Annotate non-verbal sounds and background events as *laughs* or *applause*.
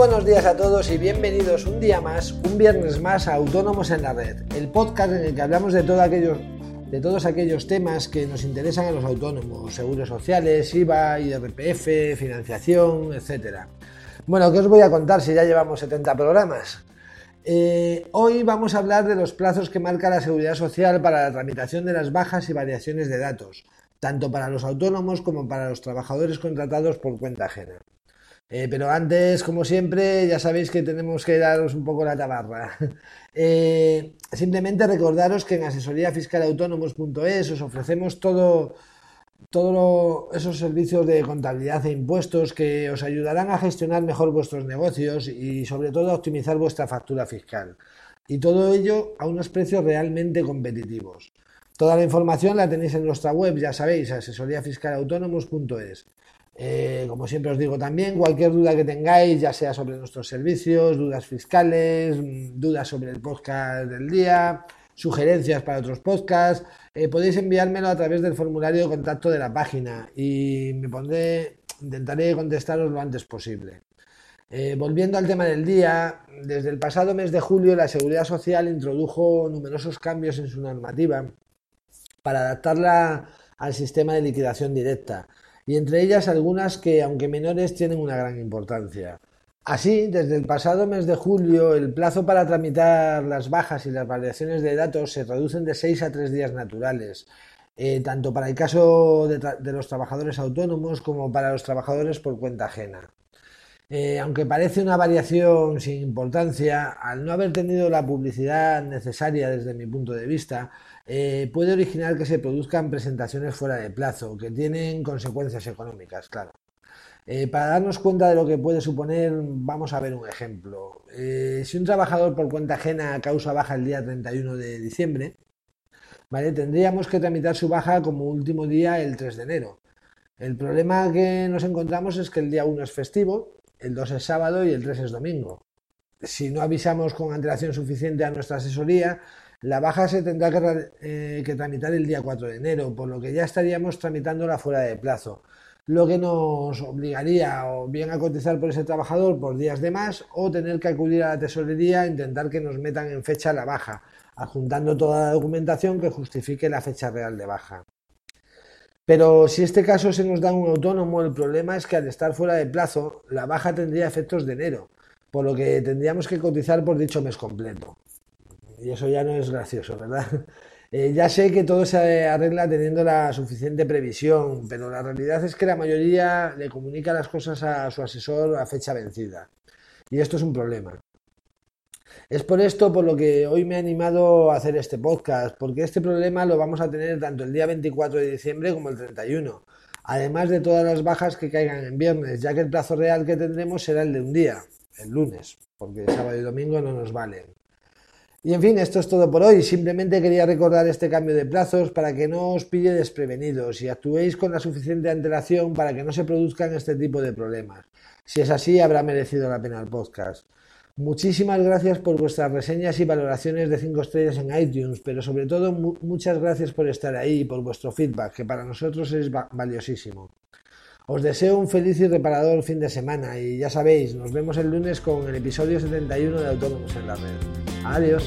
buenos días a todos y bienvenidos un día más, un viernes más a Autónomos en la Red, el podcast en el que hablamos de, de todos aquellos temas que nos interesan a los autónomos, seguros sociales, IVA, IRPF, financiación, etc. Bueno, ¿qué os voy a contar si ya llevamos 70 programas? Eh, hoy vamos a hablar de los plazos que marca la Seguridad Social para la tramitación de las bajas y variaciones de datos, tanto para los autónomos como para los trabajadores contratados por cuenta ajena. Eh, pero antes, como siempre, ya sabéis que tenemos que daros un poco la tabarra. *laughs* Eh, simplemente recordaros que en asesoríafiscalautónomos.es os ofrecemos todo, todos esos servicios de contabilidad e impuestos que os ayudarán a gestionar mejor vuestros negocios y sobre todo a optimizar vuestra factura fiscal. Y todo ello a unos precios realmente competitivos. Toda la información la tenéis en nuestra web, ya sabéis, asesoríafiscalautónomos.es. Eh, como siempre os digo también, cualquier duda que tengáis, ya sea sobre nuestros servicios, dudas fiscales, mm, dudas sobre el podcast del día, sugerencias para otros podcasts, eh, podéis enviármelo a través del formulario de contacto de la página y me pondré, intentaré contestaros lo antes posible. Eh, volviendo al tema del día, desde el pasado mes de julio la Seguridad Social introdujo numerosos cambios en su normativa para adaptarla al sistema de liquidación directa y entre ellas algunas que, aunque menores, tienen una gran importancia. Así, desde el pasado mes de julio, el plazo para tramitar las bajas y las variaciones de datos se reducen de 6 a 3 días naturales, eh, tanto para el caso de, los trabajadores autónomos como para los trabajadores por cuenta ajena. Eh, aunque parece una variación sin importancia, al no haber tenido la publicidad necesaria desde mi punto de vista, eh, puede originar que se produzcan presentaciones fuera de plazo, que tienen consecuencias económicas, claro. Eh, para darnos cuenta de lo que puede suponer, vamos a ver un ejemplo. Eh, si un trabajador por cuenta ajena causa baja el día 31 de diciembre, tendríamos que tramitar su baja como último día el 3 de enero. El problema que nos encontramos es que el día 1 es festivo, el 2 es sábado y el 3 es domingo. Si no avisamos con antelación suficiente a nuestra asesoría, la baja se tendrá eh, que, tramitar el día 4 de enero, por lo que ya estaríamos tramitándola fuera de plazo, lo que nos obligaría o bien a cotizar por ese trabajador por días de más o tener que acudir a la tesorería e intentar que nos metan en fecha la baja, adjuntando toda la documentación que justifique la fecha real de baja. Pero si este caso se nos da un autónomo, el problema es que al estar fuera de plazo, la baja tendría efectos de enero, por lo que tendríamos que cotizar por dicho mes completo y eso ya no es gracioso, ¿verdad? *laughs* Eh, ya sé que todo se arregla teniendo la suficiente previsión, pero la realidad es que la mayoría le comunica las cosas a su asesor a fecha vencida. Y esto es un problema. Es por esto por lo que hoy me he animado a hacer este podcast, porque este problema lo vamos a tener tanto el día 24 de diciembre como el 31, además de todas las bajas que caigan en viernes, ya que el plazo real que tendremos será el de un día, el lunes, porque sábado y domingo no nos valen. Y en fin, esto es todo por hoy. Simplemente quería recordar este cambio de plazos para que no os pille desprevenidos y actuéis con la suficiente antelación para que no se produzcan este tipo de problemas. Si es así, habrá merecido la pena el podcast. Muchísimas gracias por vuestras reseñas y valoraciones de 5 estrellas en iTunes, pero sobre todo muchas gracias por estar ahí y por vuestro feedback, que para nosotros es valiosísimo. Os deseo un feliz y reparador fin de semana y ya sabéis, nos vemos el lunes con el episodio 71 de Autónomos en la Red. Adiós.